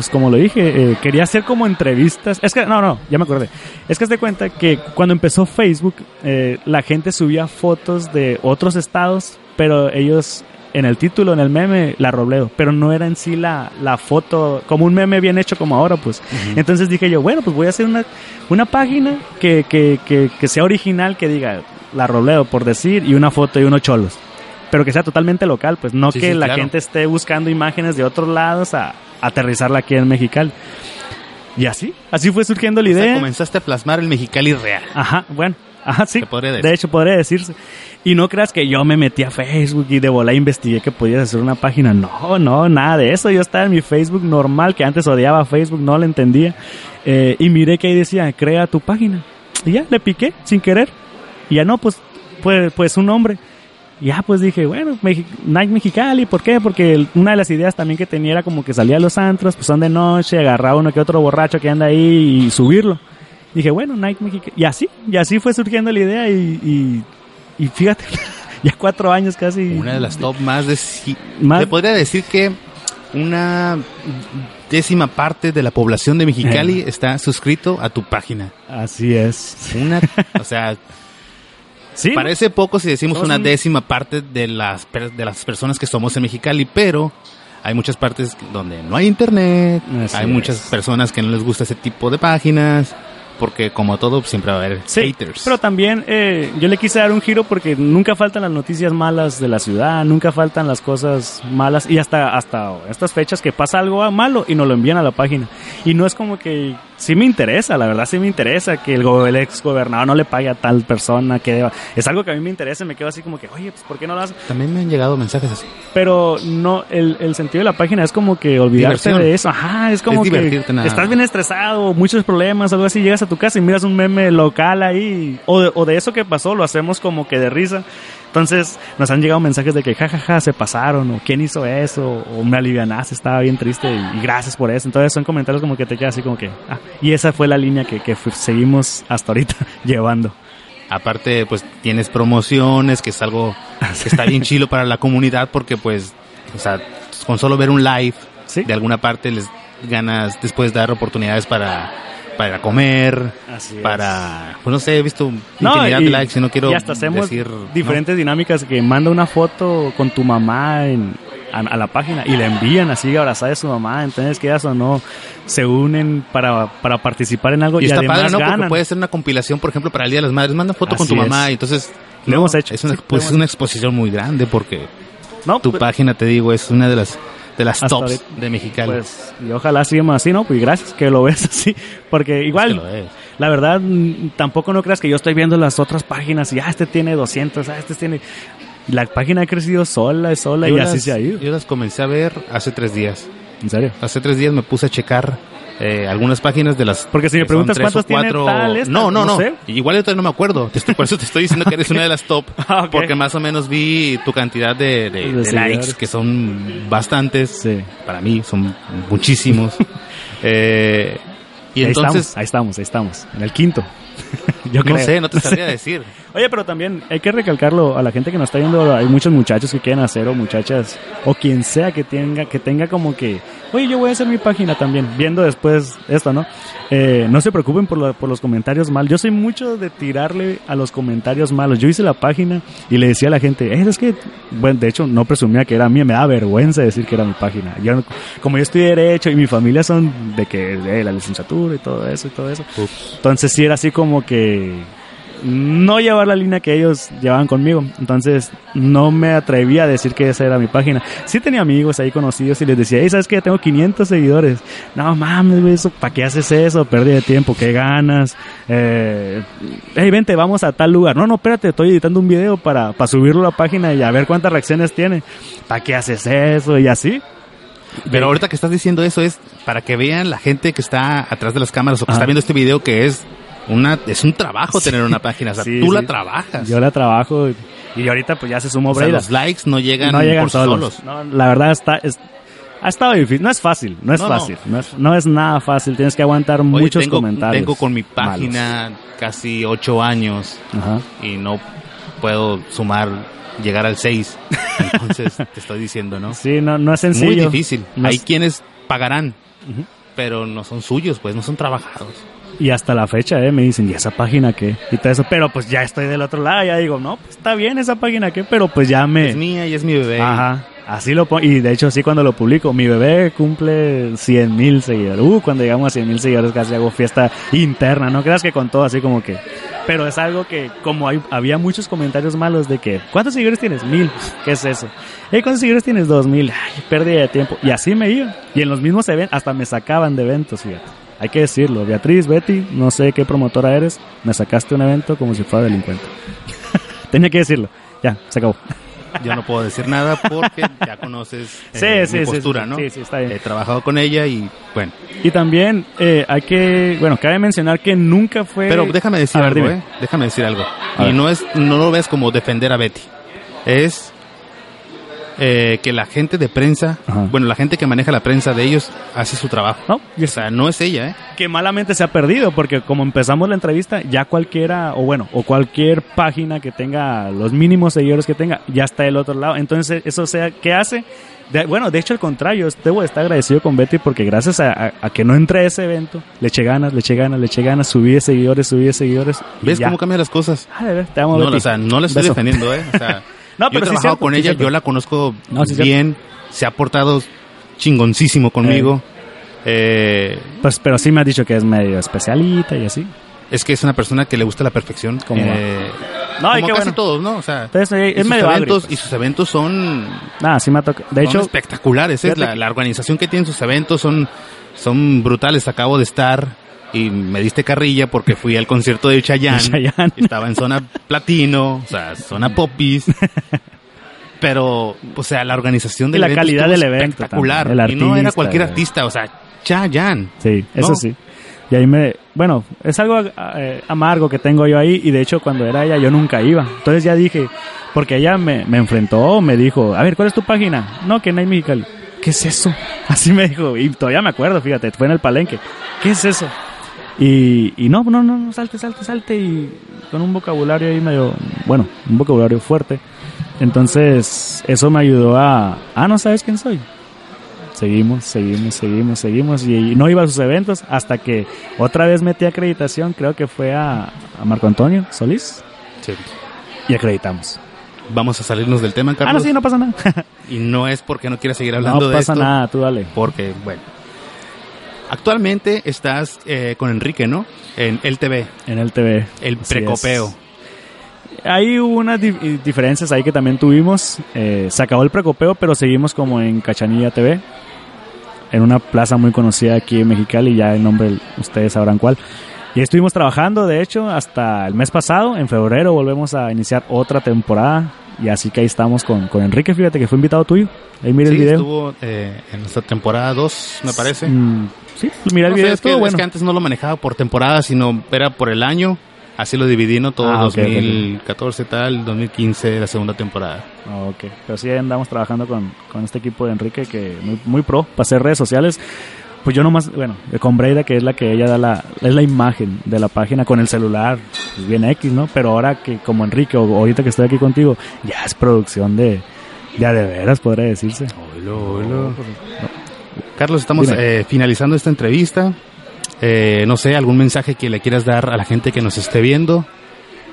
pues como lo dije, eh, quería hacer como entrevistas. Es que, no, no, ya me acordé. Es que te cuenta que cuando empezó Facebook, eh, la gente subía fotos de otros estados, pero ellos en el título, en el meme, la Robledo, pero no era en sí la, la foto, como un meme bien hecho como ahora, pues. Entonces dije yo, bueno, pues voy a hacer una, una página que, que, que, que sea original, que diga la Robledo, por decir, y una foto y unos cholos. Pero que sea totalmente local, pues no Sí, que sí, la claro. gente esté buscando imágenes de otros lados a, aterrizarla aquí en Mexicali. Y así, así fue surgiendo la O sea, idea. comenzaste a plasmar el Mexicali real. Ajá, bueno, ajá, sí. De hecho, podría decirse. Y no creas que yo me metí a Facebook y de bola investigué que podías hacer una página. No, no, nada de eso. Yo estaba en mi Facebook normal, que antes odiaba Facebook, no lo entendía. Eh, y miré que ahí decía, crea tu página. Y ya, le piqué, sin querer. Y ya no, pues, pues, pues un nombre. Y ya, pues dije, bueno, Mexi- Night Mexicali, ¿por qué? Porque una de las ideas también que tenía era como que salía a los antros, pues son de noche, agarraba uno que otro borracho que anda ahí y subirlo. Dije, bueno, Night Mexicali. Y así, y así fue surgiendo la idea y, y, y fíjate, (laughs) ya cuatro años casi. Una de las top más de... Más- Te podría decir que una décima parte de la población de Mexicali está suscrito a tu página. Así es. Una, (laughs) o sea, Sí. parece poco si decimos Somos una un- décima parte de las de las personas que somos en Mexicali, pero hay muchas partes donde no hay internet, Así hay muchas es. personas que no les gusta ese tipo de páginas, porque como todo siempre va a haber Sí, haters. pero también eh, yo le quise dar un giro porque nunca faltan las noticias malas de la ciudad, nunca faltan las cosas malas y hasta hasta estas fechas que pasa algo malo y nos lo envían a la página. Y no es como que sí me interesa, la verdad sí me interesa que el, go- el ex gobernador no le pague a tal persona que deba. Es algo que a mí me interesa y me quedo así como que, oye, pues ¿por qué no lo? También me han llegado mensajes así. Pero no, el, el sentido de la página es como que olvidarte Diversión. de eso. Ajá, es como Es que divertirte nada estás más. bien estresado, muchos problemas, algo así, llegas a tu casa y miras un meme local ahí, o de, o de eso que pasó, lo hacemos como que de risa. Entonces nos han llegado mensajes de que jajaja se pasaron, o quién hizo eso, o me alivianaste, estaba bien triste y, y gracias por eso. Entonces son comentarios como que te quedas así como que, ah, y esa fue la línea que, que seguimos hasta ahorita (laughs) llevando. Aparte, pues tienes promociones, que es algo que está bien chilo para la comunidad, porque pues, o sea, con solo ver un live Sí. de alguna parte les ganas después dar oportunidades para, para comer, Así para, pues no sé, he visto No, infinidad y, de likes y no quiero y hasta hacemos decir ¿no? diferentes dinámicas que manda una foto con tu mamá en, a, a la página y le envían así abrazada de su mamá, entonces que o no se unen para, para participar en algo y, Y está además padre, ¿no? Porque puede ser una compilación, por ejemplo, para el Día de las Madres. Manda foto con tu mamá y entonces... Lo hemos hecho, Es una, sí, pues, es una exposición muy grande porque no, tu página, te digo, es una de las de las Hasta tops ahorita, de Mexicali. pues, y ojalá sigamos así, ¿no? Pues gracias que lo ves (laughs) así, porque igual, que la verdad, mm, tampoco no creas que yo estoy viendo las otras páginas y, ah, este tiene 200, ah, este tiene... La página ha crecido sola, sola Yo y así las- se ha ido. Yo las comencé a ver hace tres días. En serio. Hace tres días me puse a checar eh, algunas páginas de las... Porque si me preguntas tres cuántos o tiene cuatro- tal, esta, No, no, no no. sé. Igual yo todavía no me acuerdo. Por eso te estoy diciendo que eres una de las top. (laughs) Ah. Porque más o menos vi tu cantidad de, de- De de likes, que son bastantes. Sí. Para mí son muchísimos. (laughs) Eh, y ahí entonces... estamos, ahí estamos, ahí estamos, en el quinto. (laughs) Yo No creo. sé, no te (laughs) sabría decir. Oye, pero también hay que recalcarlo a la gente que nos está viendo. Hay muchos muchachos que quieren hacer o muchachas o quien sea que tenga que tenga como que, oye, yo voy a hacer mi página también. Viendo después esto, ¿no? Eh, no se preocupen por, por los comentarios mal. Yo soy mucho de tirarle a los comentarios malos. Yo hice la página y le decía a la gente, eh, es que, bueno, de hecho no presumía que era mía, me da vergüenza decir que era mi página. Yo, no- como yo estudié derecho y mi familia son de que de la licenciatura y todo eso y todo eso. Ups. Entonces sí era así como que no llevar la línea que ellos llevaban conmigo. Entonces no me atreví a decir que esa era mi página. Sí tenía amigos ahí conocidos y les decía, hey, ¿sabes qué? Tengo 500 seguidores. No mames, güey, ¿para qué haces eso? Pérdida de tiempo, ¿qué ganas? Eh, hey, vente, vamos a tal lugar. No, no, espérate, estoy editando un video para, para subirlo a la página y a ver cuántas reacciones tiene. ¿Para qué haces eso? Y así. Pero ahorita que estás diciendo eso es para que vean la gente que está atrás de las cámaras o que Ajá. está viendo este video que es una es un trabajo Sí. tener una página, o sea, Sí, tú sí. la trabajas. Yo la trabajo y, y ahorita pues ya se sumó o sea, Breida. los likes no llegan, no llegan por solos. solos. No, la verdad está, es- ha estado difícil. No es fácil, no es No, fácil. No. es, no es nada fácil. Tienes que aguantar Oye, muchos tengo, comentarios. tengo con mi malos. página casi ocho años Ajá. y no puedo sumar, llegar al 6. Entonces (laughs) te estoy diciendo, ¿no? Sí, no, no es Muy sencillo. difícil. No Hay es- quienes pagarán pero no son suyos, pues no son trabajados. Y hasta la fecha, eh, me dicen, ¿y esa página qué? Y todo eso, pero pues ya estoy del otro lado, ya digo, no, pues está bien esa página qué, pero pues ya me... Es mía y es mi bebé. Ajá, así lo pongo, y de hecho sí cuando lo publico, mi bebé cumple 100 mil seguidores, uh, cuando llegamos a 100 mil seguidores casi hago fiesta interna, no creas que con todo así como que, pero es algo que como hay, había muchos comentarios malos de que, ¿cuántos seguidores tienes? Mil, ¿qué es eso? Hey, ¿cuántos seguidores tienes? Dos mil, ay, pérdida de tiempo, y así me iba, y en los mismos eventos, hasta me sacaban de eventos, fíjate. Hay que decirlo, Beatriz, Betty, no sé qué promotora eres, me sacaste un evento como si fuera delincuente. (laughs) Tenía que decirlo, ya, se acabó. Yo no puedo decir nada porque ya conoces (laughs) eh, sí, mi sí, postura, sí, ¿no? sí, sí, está bien. He trabajado con ella y bueno. Y también eh, hay que, bueno, cabe mencionar que nunca fue... Pero déjame decir ver, algo, dime. ¿eh? Déjame decir algo. A y ver. no es, no lo ves como defender a Betty. Es eh, que la gente de prensa, Ajá. bueno, la gente que maneja la prensa de ellos hace su trabajo. No, y O sea, no es ella, ¿eh? que malamente se ha perdido, porque como empezamos la entrevista, ya cualquiera, o bueno, o cualquier página que tenga los mínimos seguidores que tenga, ya está del otro lado. Entonces, eso sea, ¿qué hace? De- bueno, de hecho, al contrario, debo estar agradecido con Betty porque gracias a, a- a que no entré a ese evento, le eché ganas, le eché ganas, le eché ganas, subí de seguidores, subí de seguidores. ¿Ves cómo cambian las cosas? Ah, de ver, te amo, No, Betty. o sea, no la estoy Beso. defendiendo, ¿eh? O sea, (laughs) No, yo pero he sí trabajado con ella, yo la conozco No, sí bien, se ha portado chingoncísimo conmigo. Eh, Pues, pero sí me ha dicho que es medio especialita y así. es que es una persona que le gusta la perfección. ¿Cómo va? Eh, No, como casi bueno. todos, ¿no? O sea, Entonces, eh, y es sus medio eventos, pues. y sus eventos son, Nada, sí me ha tocado. De hecho, espectaculares. ¿eh? fíjate La, la organización que tienen sus eventos son, son brutales. Acabo de estar y me diste carrilla porque fui al concierto de Chayanne. Chayanne. Estaba en zona platino, o sea, zona popis. (laughs) Pero, o sea, la organización Y del la evento calidad del evento espectacular. también, y no era cualquier artista, o sea, Chayanne. Sí, eso sí. Y ahí me, bueno, es algo eh, amargo que tengo yo ahí y de hecho cuando era ella yo nunca iba. Entonces ya dije, porque ella me, me enfrentó, me dijo, a ver, ¿cuál es tu página? No, que no hay Mexicali. ¿Qué es eso? (laughs) Así me dijo, y todavía me acuerdo, fíjate, fue en el palenque. ¿Qué es eso? Y, y no, no, no, no, salte, salte, salte y con un vocabulario ahí medio, bueno, un vocabulario fuerte. Entonces, eso me ayudó a, ah, no sabes quién soy. Seguimos, seguimos, seguimos, seguimos. Y, no iba a sus eventos hasta que otra vez metí acreditación, creo que fue a, a Marco Antonio Solís, Sí. y acreditamos. Vamos a salirnos del tema, Ah, no, Carlos. sí, no pasa nada. (laughs) Y no es porque no quieras seguir hablando no de pasa esto. nada, tú dale. Porque, bueno. Actualmente estás eh, con Enrique, ¿no? En el TV, En el TV. el precopeo. hubo unas di- diferencias ahí que también tuvimos. Eh, se acabó el precopeo, pero seguimos como en Cachanilla TV. En una plaza muy conocida aquí en Mexicali, ya el nombre ustedes sabrán cuál. Y estuvimos trabajando, de hecho, hasta el mes pasado. En febrero volvemos a iniciar otra temporada. Y así que ahí estamos con, con Enrique, fíjate que fue invitado tuyo. Ahí mira Sí, el video. estuvo eh, en nuestra temporada 2, me parece. Mm, sí, mira el No video, es, que, es bueno. que antes no lo manejaba por temporada, sino era por el año. Así lo dividí, ¿no? Todo Ah, ok, ok, ok. 2014 tal, 2015 la segunda temporada. Ah, Ok, pero sí andamos trabajando con, con este equipo de Enrique que muy, muy pro para hacer redes sociales. Pues yo nomás, bueno, con Breida que es la que ella da la, es la imagen de la página con el celular, pues bien X, ¿no? Pero ahora que como Enrique, o ahorita que estoy aquí contigo, ya es producción de, de a de veras, podría decirse. Carlos, estamos eh, finalizando esta entrevista. Eh, no sé, algún mensaje que le quieras dar a la gente que nos esté viendo.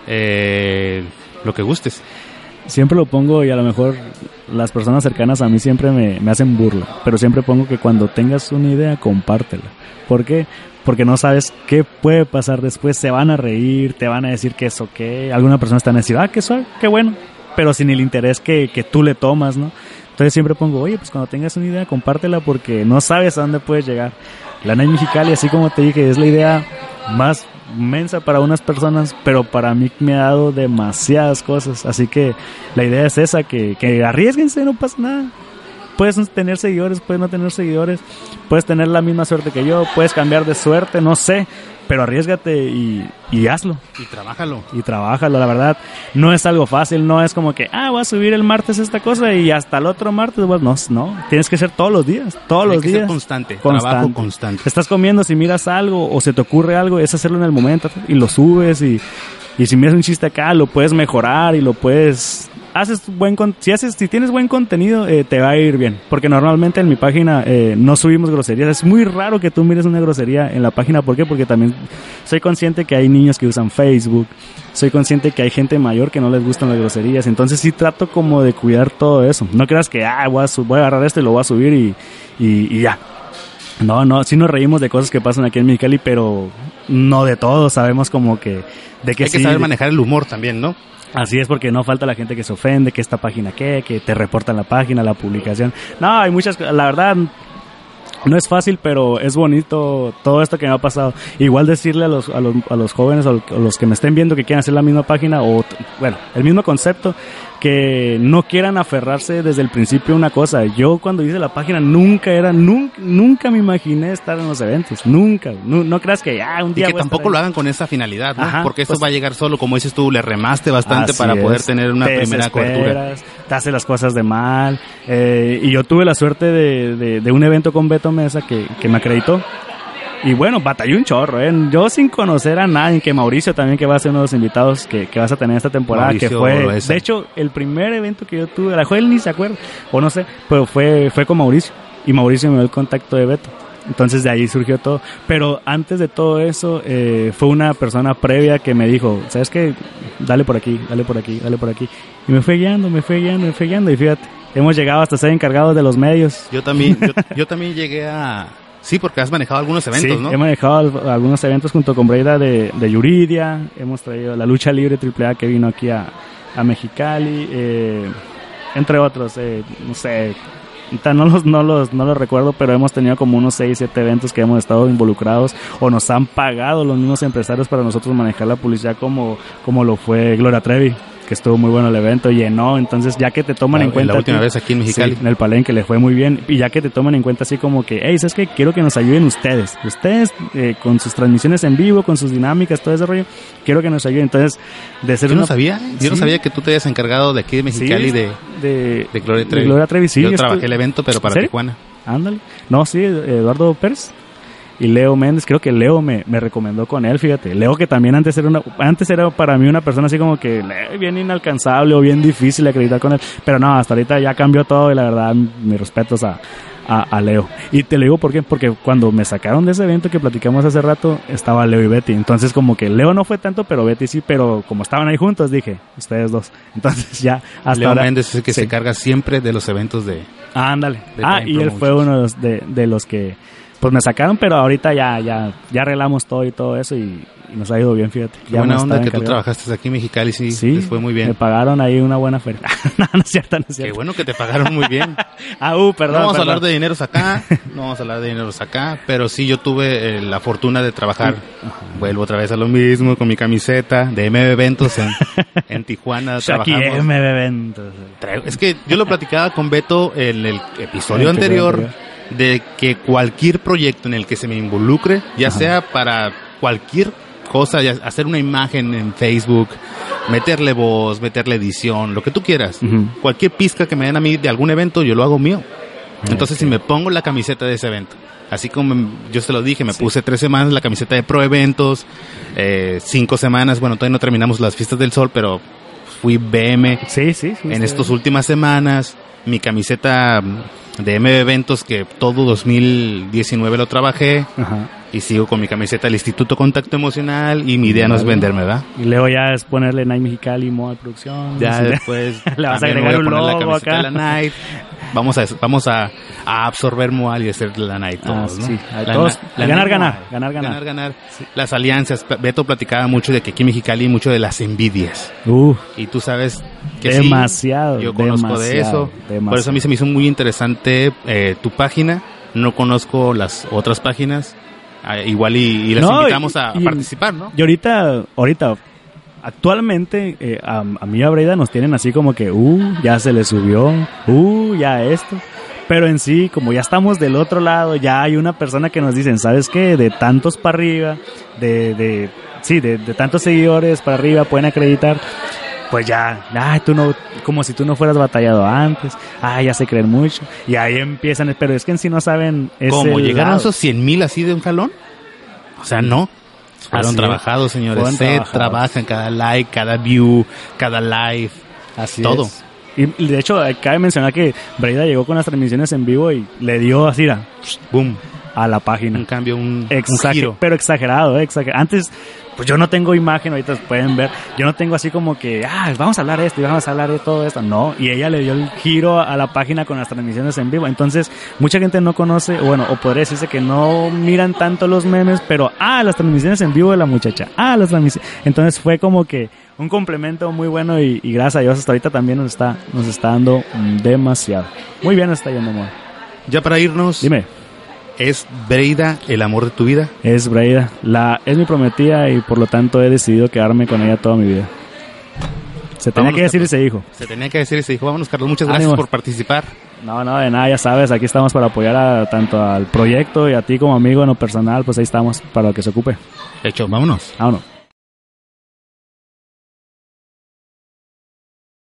Eh, lo que gustes. Siempre lo pongo y a lo mejor las personas cercanas a mí siempre me, me hacen burla, pero siempre pongo que cuando tengas una idea, compártela. ¿Por qué? Porque no sabes qué puede pasar después. Se van a reír, te van a decir que es ok. Alguna persona está a decir, ah, qué suave, qué bueno. Pero sin el interés que, que tú le tomas, ¿no? Entonces siempre pongo, oye, pues cuando tengas una idea, compártela porque no sabes a dónde puedes llegar. La Night Mexicali, así como te dije, es la idea más mensa para unas personas, pero para mí me ha dado demasiadas cosas. Así que la idea es esa, que, que arriesguense, no pasa nada. Puedes tener seguidores, puedes no tener seguidores, puedes tener la misma suerte que yo, puedes cambiar de suerte, no sé, pero arriesgate y, y hazlo Y trabájalo. y trabájalo, la verdad. No es algo fácil, no es como que, ah, voy a subir el martes esta cosa y hasta el otro martes, pues no, no, tienes que ser todos los días, todos Tiene los que ser días. constante, Constante. trabajo constante. Estás comiendo, si miras algo o se te ocurre algo, es hacerlo en el momento y lo subes y, y si miras un chiste acá, lo puedes mejorar y lo puedes haces buen con- si haces si tienes buen contenido eh, te va a ir bien. Porque normalmente en mi página eh, no subimos groserías. Es muy raro que tú mires una grosería en la página. ¿por qué? porque también soy consciente que hay niños que usan Facebook. Soy consciente que hay gente mayor que no les gustan las groserías. Entonces sí trato como de cuidar todo eso. No creas que ah voy a, voy a agarrar esto y lo voy a subir y, y, y ya no, no, sí nos reímos de cosas que pasan aquí en Mexicali, pero no de todo. Sabemos como que de que Hay que sí, saber manejar el humor también, ¿no? Así es porque no falta la gente que se ofende, que esta página qué, que te reportan la página, la publicación. No, hay muchas, la verdad no es fácil, pero es bonito todo esto que me ha pasado. Igual decirle a los, a los, a los jóvenes o a los que me estén viendo que quieran hacer la misma página o, bueno, el mismo concepto, que no quieran aferrarse desde el principio a una cosa. Yo cuando hice la página nunca era, nunca, nunca me imaginé estar en los eventos, nunca. No, no creas que ah, un Y día que voy a estar tampoco lo hagan con esa finalidad, ¿no? Ajá, Porque eso pues- va a llegar solo, como dices tú, le remaste bastante para poder tener una Te primera cobertura. Te hace las cosas de mal. eh, y yo tuve la suerte de, de- de un evento con Beto Mesa que, que me acreditó. Y bueno, batallé un chorro, ¿eh? Yo sin conocer a nadie, que Mauricio también, que va a ser uno de los invitados que, que vas a tener esta temporada, que fue, de hecho, el primer evento que yo tuve, a lo mejor él ni se acuerda, o no sé, pero fue, fue con Mauricio. Y Mauricio me dio el contacto de Beto. Entonces de ahí surgió todo. Pero antes de todo eso, eh, fue una persona previa que me dijo, ¿sabes qué? Dale por aquí, dale por aquí, dale por aquí. Y me fue guiando, me fue guiando, me fue guiando. Y fíjate, hemos llegado hasta ser encargados de los medios. Yo también, yo, yo también llegué a... Sí, porque has manejado algunos eventos, sí, ¿no? he manejado al- algunos eventos junto con Breida de, de Yuridia. Hemos traído la lucha libre AAA que vino aquí a, a Mexicali. eh, entre otros, eh, no sé. No los, no, los, no los recuerdo, pero hemos tenido como unos 6, 7 eventos que hemos estado involucrados o nos han pagado los mismos empresarios para nosotros manejar la publicidad como, como lo fue Gloria Trevi, que estuvo muy bueno el evento, llenó, entonces ya que te toman La- en cuenta... la última vez aquí en Mexicali. Sí, en el palenque le fue muy bien. Y ya que te toman en cuenta así como que, hey, ¿sabes qué? Quiero que nos ayuden ustedes. Ustedes eh, con sus transmisiones en vivo, con sus dinámicas, todo ese rollo. Quiero que nos ayuden. Entonces, de ser Yo no sabía, yo no sabía que tú te habías encargado de aquí de Mexicali Sí, de, de, de Gloria de Trevi. Gloria Trevi, yo trabajé el evento, pero para. Tijuana. Ándale. No, sí, Eduardo Pérez y Leo Méndez. Creo que Leo me, me recomendó con él, fíjate. Leo que también antes era una, antes era para mí una persona así como que eh, bien inalcanzable o bien difícil de acreditar con él. Pero no, hasta ahorita ya cambió todo y la verdad, mis respetos a, a, a Leo. Y te lo digo por qué, porque cuando me sacaron de ese evento que platicamos hace rato, estaba Leo y Betty. Entonces como que Leo no fue tanto, pero Betty sí, pero como estaban ahí juntos, dije, ustedes dos. (laughs) Entonces ya hasta Leo ahora... Méndez es el que sí. se carga siempre de los eventos de... Ah, ándale. de Ah, y él fue uno de los, de, de los que pues me sacaron, pero ahorita ya ya ya arreglamos todo y todo eso y, y nos ha ido bien, fíjate. Qué Ya buena onda que tú trabajaste aquí en Mexicali, sí, Sí, les fue muy Me bien. pagaron ahí una buena feria. (laughs) no, no es cierto, no es Qué cierto. bueno que te pagaron muy bien. (laughs) Ah, uh, perdón. no vamos a hablar de dineros acá, no vamos a hablar de dineros acá, pero sí yo tuve eh, la fortuna de trabajar, vuelvo otra vez a lo mismo, con mi camiseta de MB Eventos en, (laughs) en Tijuana. Trabajamos. M de eventos. Es que yo lo platicaba con Beto en el episodio anterior episodio de que cualquier proyecto en el que se me involucre, ya Ajá. sea para cualquier cosa, hacer una imagen en Facebook, meterle voz, meterle edición, lo que tú quieras. Cualquier pizca que me den a mí de algún evento, yo lo hago mío. Entonces, si me pongo la camiseta de ese evento, así como yo se lo dije, me puse tres semanas la camiseta de Pro Eventos, eh, cinco semanas, bueno, todavía no terminamos las fiestas del sol, pero fui BM Sí, sí. en estas últimas semanas, mi camiseta de MB Eventos que todo 2019 lo trabajé Ajá. y sigo con mi camiseta del Instituto Contacto Emocional y mi idea no es venderme, ¿verdad? Y luego ya es ponerle Night Mexicali, Moda Producción. Ya después (laughs) Le vas a agregar voy un logo acá. la Night. Vamos a vamos a, a absorber Moal y hacer la Night Ah, todos, ¿no? sí. A La todos. na- la Ganar, ganar. Ganar, ganar. ganar, ganar. Las alianzas. Beto platicaba mucho de que aquí en Mexicali mucho de las envidias. Uf. Y tú sabes que sí, Demasiado, yo conozco de demasiado, eso. Por eso a mí se me hizo muy interesante eh, tu página. No conozco las otras páginas. Ah, igual y, y las No, invitamos a, a y- participar, ¿no? Y ahorita, ahorita, actualmente, eh, a, a mí y a Breida nos tienen así como que, uh, ya se le subió, uh, ya esto. Pero en sí, como ya estamos del otro lado, ya hay una persona que nos dicen, ¿sabes qué? De tantos para arriba, de, de, sí, de, de tantos seguidores para arriba pueden acreditar. Pues ya, ay, tú no, como si tú no fueras batallado antes, ay, ya se creen mucho. Y ahí empiezan, pero es que en sí no saben ¿Cómo? ¿Llegaron esos 100 mil así de un jalón? O sea, no. Fueron Así es. trabajados, señores. Fueron Se trabajados. trabajan cada like, cada view, cada live. Así todo. es. Y de hecho, cabe mencionar que Breida llegó con las transmisiones en vivo y le dio así, boom, a la página. Un cambio, un, un Exager- giro. Pero exagerado, eh, exager- Antes, pues yo no tengo imagen, ahorita pueden ver, yo no tengo así como que, ah, vamos a hablar de esto y vamos a hablar de todo esto. No, y ella le dio el giro a la página con las transmisiones en vivo. Entonces, mucha gente no conoce, bueno, o podría decirse que no miran tanto los memes, pero, ah, las transmisiones en vivo de la muchacha, ah, las transmisiones. Entonces fue como que un complemento muy bueno y, y gracias a Dios hasta ahorita también nos está, nos está dando demasiado. Muy bien está yendo, amor. Ya para irnos, Dime. ¿Es Breida el amor de tu vida? Es Braida. La, es mi prometida y por lo tanto he decidido quedarme con ella toda mi vida. Se tenía Vámonos, que decir y Carlos. se tenía que decir y se dijo, vámonos Carlos, muchas gracias Ánimo. por participar. No, no, de nada, ya sabes, aquí estamos para apoyar a, tanto al proyecto y a ti como amigo en lo personal, pues ahí estamos para lo que se ocupe. De hecho, vámonos. Vámonos.